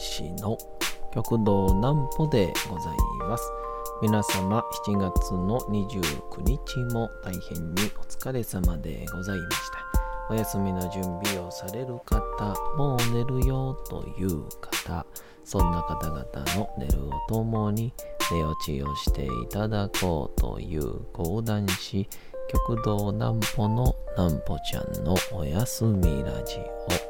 講談師の極道南歩でございます。皆様7月の29日も大変にお疲れ様でございました。お休みの準備をされる方もう寝るよという方そんな方々の寝るを共に寝落ちをしていただこうという講談師極道南歩の南歩ちゃんのおやすみラジオ。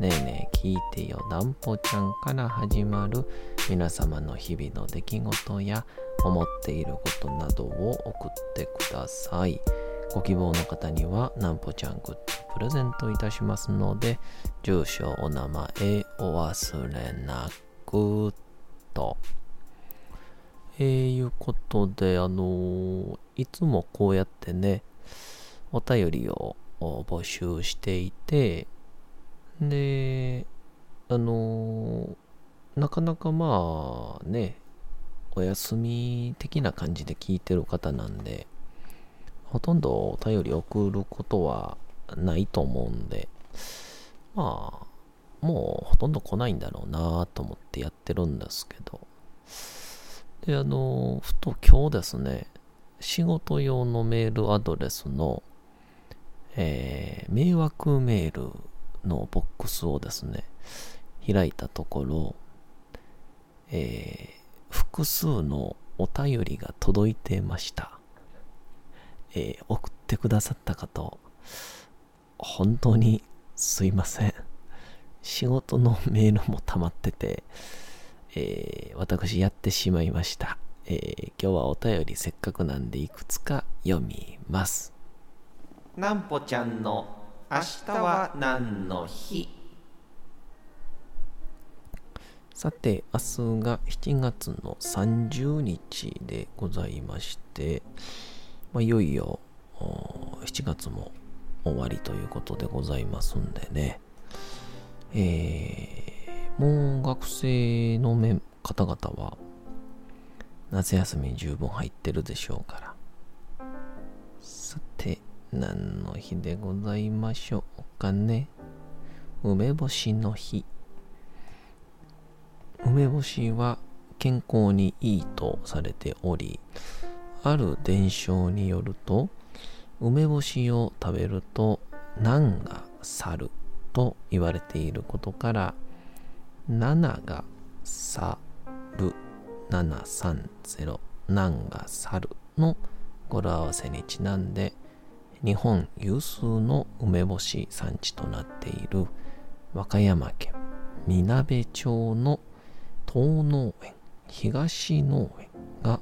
ねえねえ聞いてよなんぽちゃんから始まる皆様の日々の出来事や思っていることなどを送ってください。ご希望の方にはなんぽちゃんグッズプレゼントいたしますので、住所、お名前お忘れなくと。えー、いうことで、あのー、いつもこうやってね、お便りを募集していて、で、あのなかなかまあね、お休み的な感じで聞いてる方なんで、ほとんどお便り送ることはないと思うんで、まあ、もうほとんど来ないんだろうなと思ってやってるんですけど、で、あの、ふと今日ですね、仕事用のメールアドレスの、えー、迷惑メールのボックスをですね、開いたところ、えー、複数のお便りが届いてました。えー、送ってくださった方、本当にすいません。仕事のメールも溜まってて、えー、私やってしまいました。えー、今日はお便りせっかくなんでいくつか読みます。なんぽちゃんの明日は何の日？さて、明日が7月の30日でございまして、まあ、いよいよ7月も終わりということでございますんでね、えー、もう学生の方々は夏休みに十分入ってるでしょうから。さて、何の日でございましょうかね。梅干しの日。梅干しは健康にいいとされており、ある伝承によると、梅干しを食べると難が去ると言われていることから、7が去る、730、難が去るの語呂合わせにちなんで、日本有数の梅干し産地となっている和歌山県みなべ町の東農園東農園が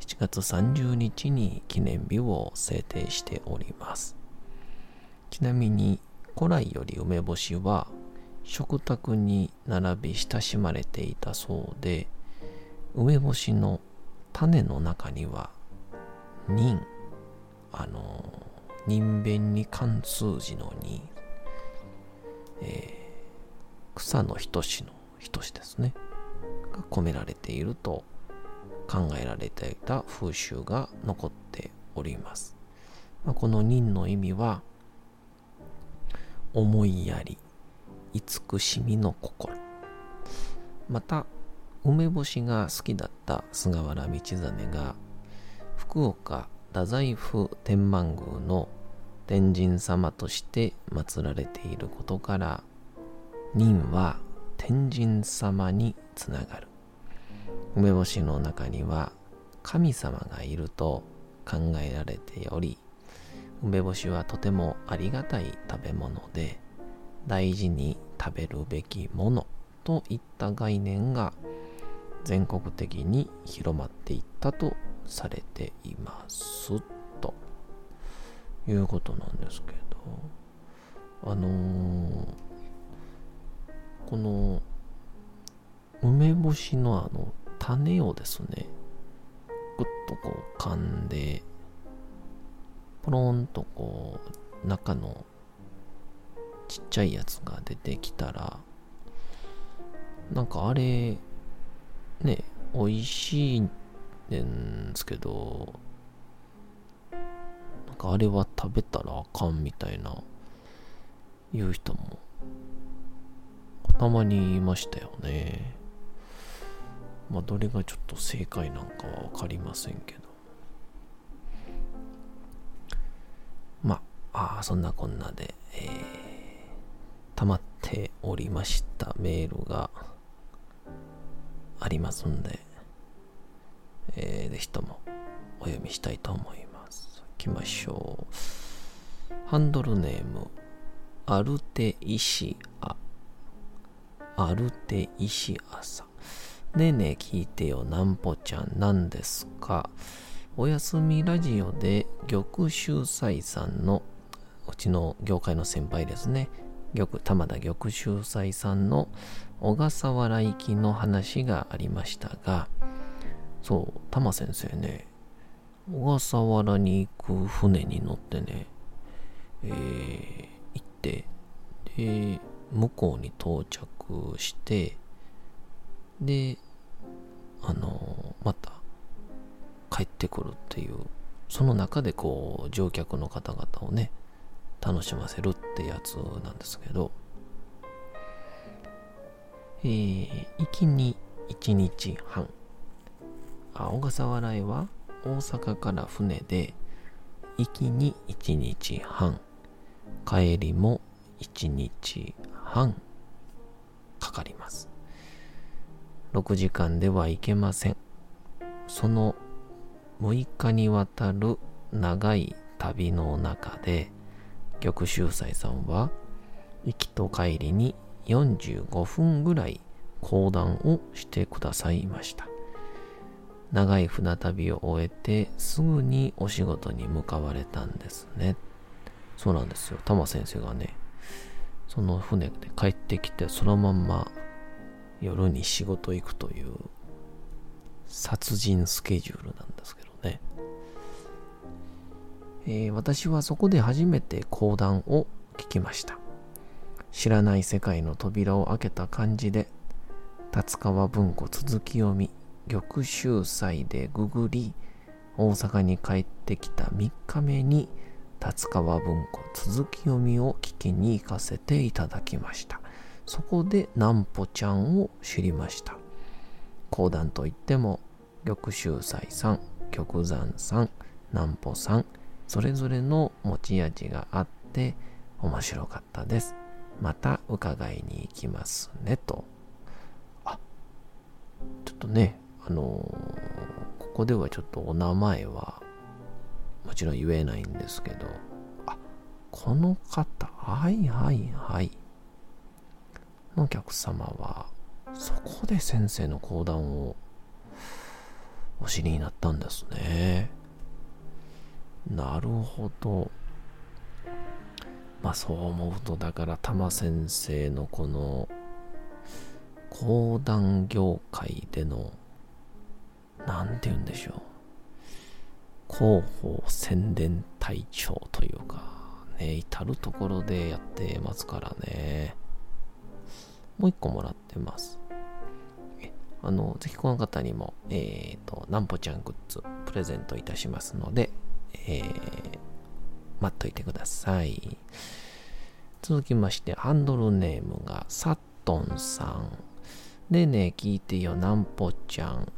7月30日に記念日を制定しております。ちなみに古来より梅干しは食卓に並び親しまれていたそうで梅干しの種の中には仁あの人弁に関数字の2、えー、草の等しの等しですね。が込められていると考えられていた風習が残っております、まあ、この任の意味は思いやり慈しみの心。また梅干しが好きだった菅原道真が福岡太宰府天満宮の天神様として祀られていることから任は天神様につながる。梅干しの中には神様がいると考えられており梅干しはとてもありがたい食べ物で大事に食べるべきものといった概念が全国的に広まっていったとされています。と。いうことなんですけど。あのー、この梅干しのあの種をですねぐっとこう噛んでポロンとこう中のちっちゃいやつが出てきたらなんかあれね美味しいっんですけどなんかあれは食べたらあかんみたいな言う人もたまにいましたよね。まあどれがちょっと正解なんかは分かりませんけど。まああそんなこんなで、えー、溜まっておりましたメールがありますんで、ぜひともお読みしたいと思います。いきましょう。ハンドルネーム、アルテイシア。アルテイシアさん。ねえねえ聞いてよ、なんぽちゃん、何ですか？おやすみラジオで玉秀斎さんのうちの業界の先輩ですね。玉玉田玉秀斎さんの小笠原行きの話がありましたが、そう、玉先生ね、小笠原に行く船に乗ってね、えー、行って、で、向こうに到着して、で、あの、また帰ってくるっていう、その中でこう、乗客の方々をね、楽しませるってやつなんですけど、えー、行きに1日半。あ小笠原へは大阪から船で、行きに1日半。帰りも1日半かかります。6時間では行けません。その6日にわたる長い旅の中で、玉秀斎さんは行きと帰りに45分ぐらい講談をしてくださいました長い船旅を終えてすぐにお仕事に向かわれたんですね。そうなんですよ。玉先生がねその船で帰ってきてそのまんま夜に仕事行くという殺人スケジュールなんですけどね。えー、私はそこで初めて講談を聞きました。知らない世界の扉を開けた感じで、達川文庫続き読み、玉秀祭でググり、大阪に帰ってきた3日目に、達川文庫続き読みを聞きに行かせていただきました。そこで南穂ちゃんを知りました。講談といっても、玉秀祭さん、玉山さん、南穂さん、それぞれの持ち味があって面白かったです。また伺いに行きますねと。あ、ちょっとね、あの、ここではちょっとお名前はもちろん言えないんですけど、あ、この方、はいはいはい。のお客様は、そこで先生の講談をお知りになったんですね。なるほど。まあそう思うと、だから玉先生のこの講談業界での、なんて言うんでしょう。広報宣伝隊長というか、ね、至るところでやってますからね。もう一個もらってます。あの、ぜひこの方にも、えっ、ー、と、なんぽちゃんグッズプレゼントいたしますので、えー、待っといてください。続きまして、ハンドルネームがサットンさん。でね、聞いてよ、なんぽちゃん。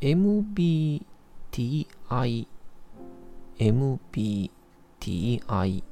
MBTI、MBTI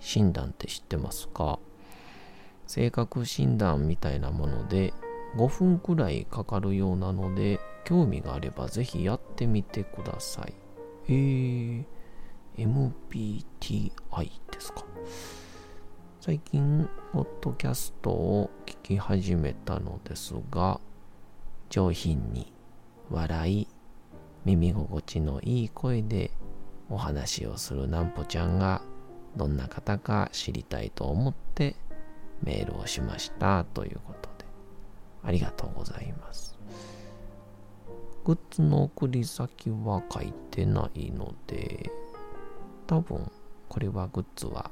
診断って知ってますか？性格診断みたいなもので5分くらいかかるようなので興味があればぜひやってみてください。えー、MBTI ですか？最近、ポッドキャストを聞き始めたのですが、上品に笑い、耳心地のいい声でお話をするなんぽちゃんがどんな方か知りたいと思ってメールをしましたということでありがとうございます。グッズの送り先は書いてないので、多分これはグッズは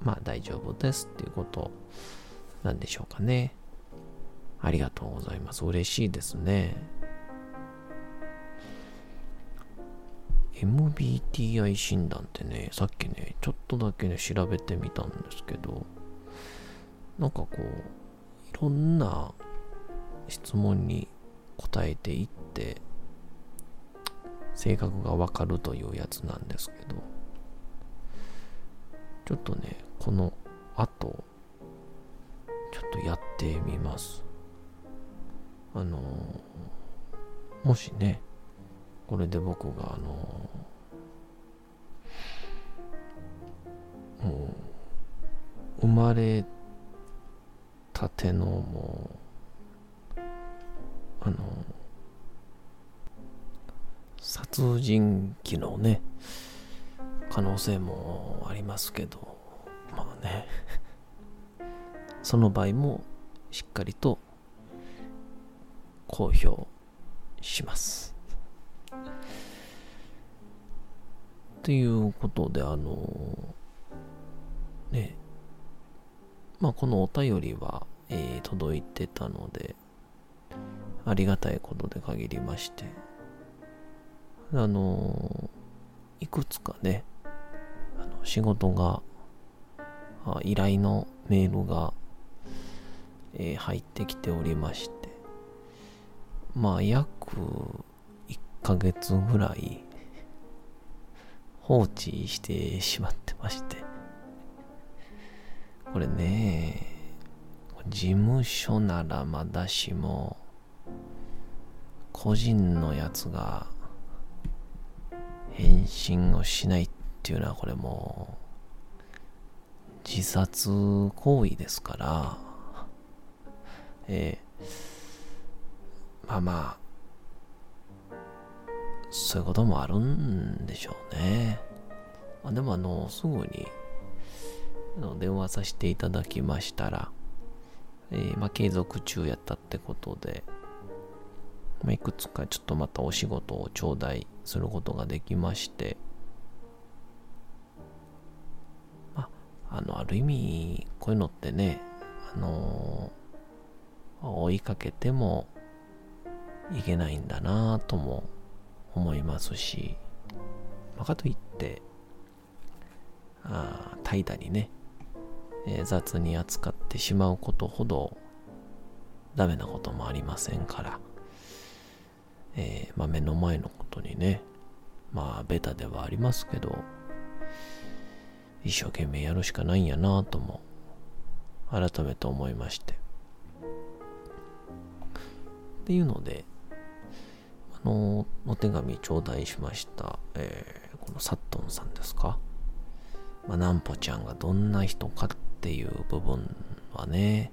まあ大丈夫ですっていうことなんでしょうかね。ありがとうございます。嬉しいですね。MBTI 診断ってね、さっきね、ちょっとだけね、調べてみたんですけど、なんかこう、いろんな質問に答えていって、性格がわかるというやつなんですけど、ちょっとね、この後、ちょっとやってみます。あのもしね、これで僕があのもう生まれたてのもうあの殺人鬼のね可能性もありますけどまあねその場合もしっかりと公表します。っていうことで、あの、ね、まあ、このお便りは、えー、届いてたので、ありがたいことで限りまして、あの、いくつかね、あの仕事が、依頼のメールが、えー、入ってきておりまして、まあ約1ヶ月ぐらい放置してしまってまして。これね、事務所ならまだしも、個人のやつが返信をしないっていうのはこれもう自殺行為ですから、えー、まあまあ、そういうこともあるんでしょうね。あでもあの、すぐに電話させていただきましたら、えー、まあ、継続中やったってことで、まあ、いくつかちょっとまたお仕事を頂戴することができまして、まあ、あの、ある意味、こういうのってね、あのー、追いかけてもいけないんだなぁとも思いますし、まあ、かといって、あ怠惰にね、えー、雑に扱ってしまうことほどダメなこともありませんから、えー、まあ、目の前のことにね、まあベタではありますけど、一生懸命やるしかないんやなとも改めて思いまして。っていうので、あの、お手紙頂戴しました、えー、このサットンさんですか？まあ、なんぽちゃんがどんな人かっていう部分はね、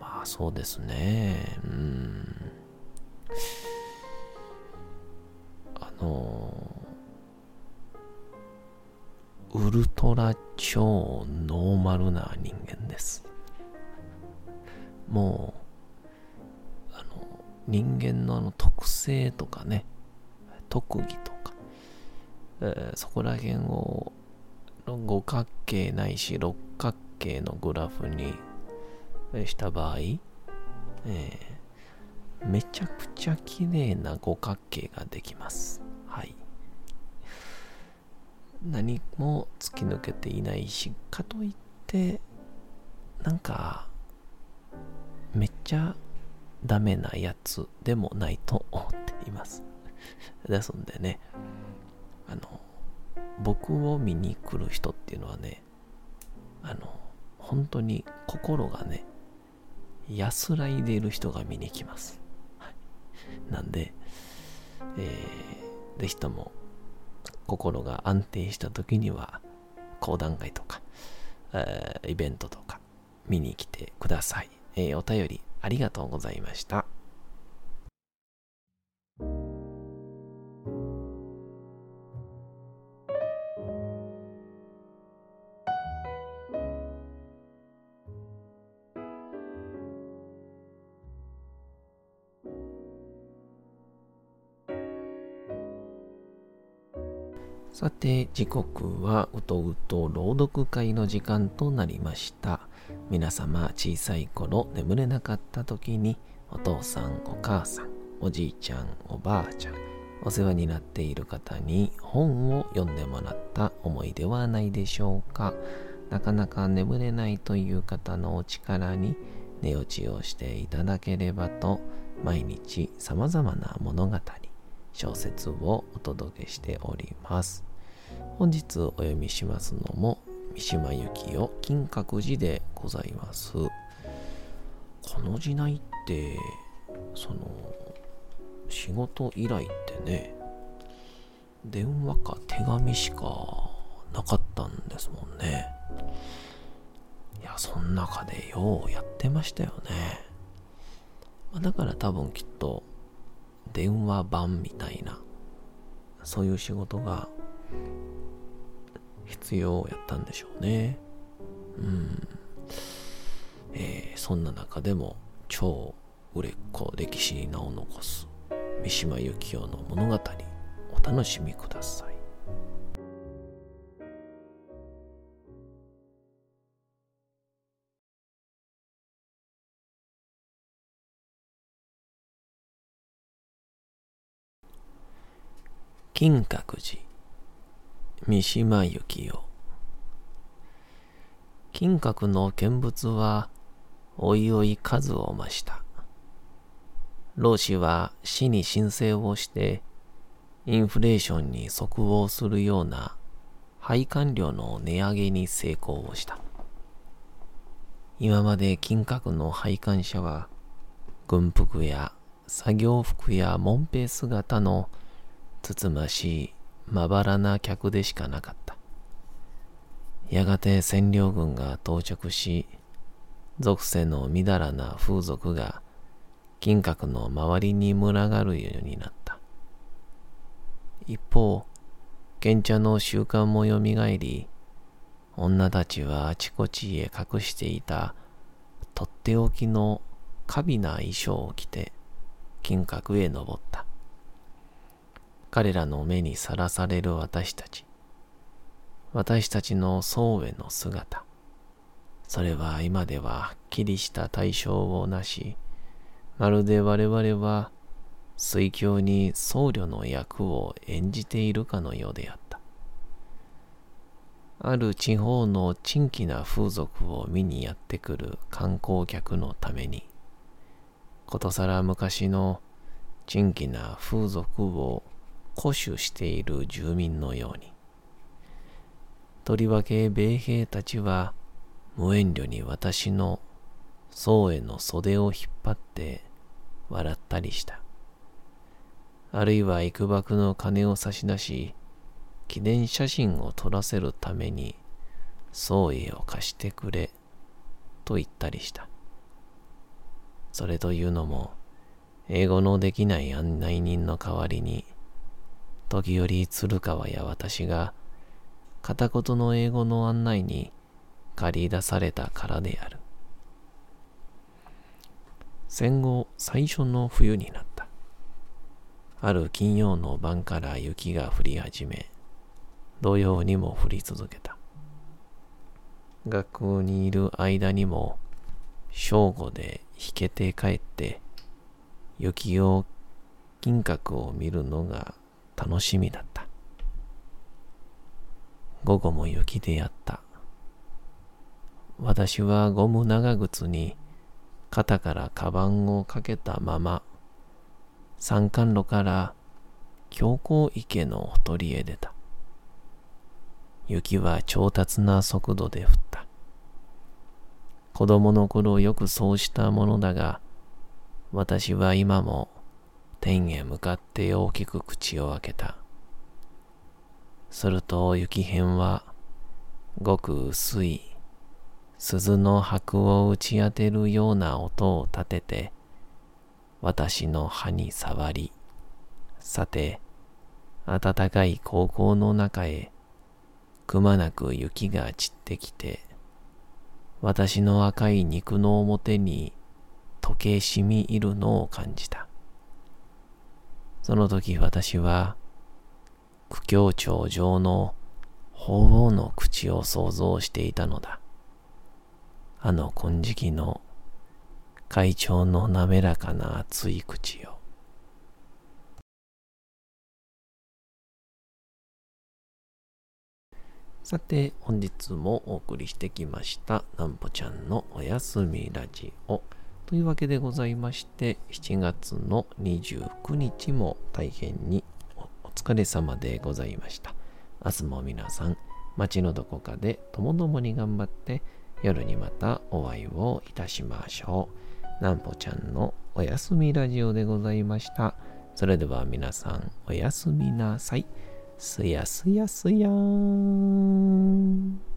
まあそうですね、うん。あのウルトラ超ノーマルな人間です。もう、人間のあの特性とかね、特技とか、えー、そこら辺を五角形ないし六角形のグラフにした場合、えー、めちゃくちゃ綺麗な五角形ができます。はい。何も突き抜けていないし、かといって、なんか、めっちゃダメなやつでもないと思っています。ですんでね、あの、僕を見に来る人っていうのはね、あの、本当に心がね、安らいでいる人が見に来ます。はい、なんで、えー、ぜひとも心が安定した時には講談会とか、えー、イベントとか見に来てください。えー、お便りありがとうございました。さて時刻はうとうと朗読会の時間となりました皆様、小さい頃眠れなかった時に、お父さん、お母さん、おじいちゃん、おばあちゃん、お世話になっている方に本を読んでもらった思いではないでしょうか。なかなか眠れないという方のお力に寝落ちをしていただければと、毎日様々な物語、小説をお届けしております。本日お読みしますのも三島由紀夫金閣寺でございます。この時代ってその仕事依頼ってね電話か手紙しかなかったんですもんね。いや、そん中でようやってましたよね。だから多分きっと電話番みたいなそういう仕事が必要やったんでしょうね。うん。えー、そんな中でも超売れっ子歴史に名を残す三島由紀夫の物語お楽しみください。金閣寺三島由紀夫。金閣の見物はおいおい数を増した。老子は死に申請をしてインフレーションに即応するような配管料の値上げに成功をした。今まで金閣の配管者は軍服や作業服や門兵姿のつつましいまばらな客でしかなかった。やがて占領軍が到着し、属性のみだらな風俗が金閣の周りに群がるようになった。一方、賢茶の習慣もよみがえり、女たちはあちこちへ隠していたとっておきの華美な衣装を着て金閣へ登った。彼らの目にさらされる私たち。私たちの僧への姿。それは今でははっきりした対象をなし、まるで我々は水郷に僧侶の役を演じているかのようであった。ある地方の珍奇な風俗を見にやってくる観光客のために、ことさら昔の珍奇な風俗を固守している住民のように。とりわけ米兵たちは無遠慮に私の僧への袖を引っ張って笑ったりした。あるいは幾ばくの金を差し出し、記念写真を撮らせるために僧へを貸してくれと言ったりした。それというのも、英語のできない案内人の代わりに、時折鶴川や私が片言の英語の案内に借り出されたからである。戦後最初の冬になった。ある金曜の晩から雪が降り始め、土曜にも降り続けた。学校にいる間にも正午で引けて帰って雪を金閣を見るのが楽しみだった。午後も雪でやった。私はゴム長靴に肩からカバンをかけたまま山間路から強行池のほとりへ出た。雪は長達な速度で降った。子供の頃よくそうしたものだが、私は今も天へ向かって大きく口を開けた。すると雪片はごく薄い鈴の箔を打ち当てるような音を立てて私の歯に触り、さて、暖かい高校の中へくまなく雪が散ってきて、私の赤い肉の表に溶け染み入るのを感じた。その時私は苦境長上の鳳凰の口を想像していたのだ。あの金色の会長の滑らかな熱い口を。さて、本日もお送りしてきました、なんぽちゃんのおやすみラジオ。というわけでございまして、7月の29日も大変にお疲れ様でございました。明日も皆さん、街のどこかでともどもに頑張って、夜にまたお会いをいたしましょう。なんぽちゃんのおやすみラジオでございました。それでは皆さん、おやすみなさい。すやすやすやーん。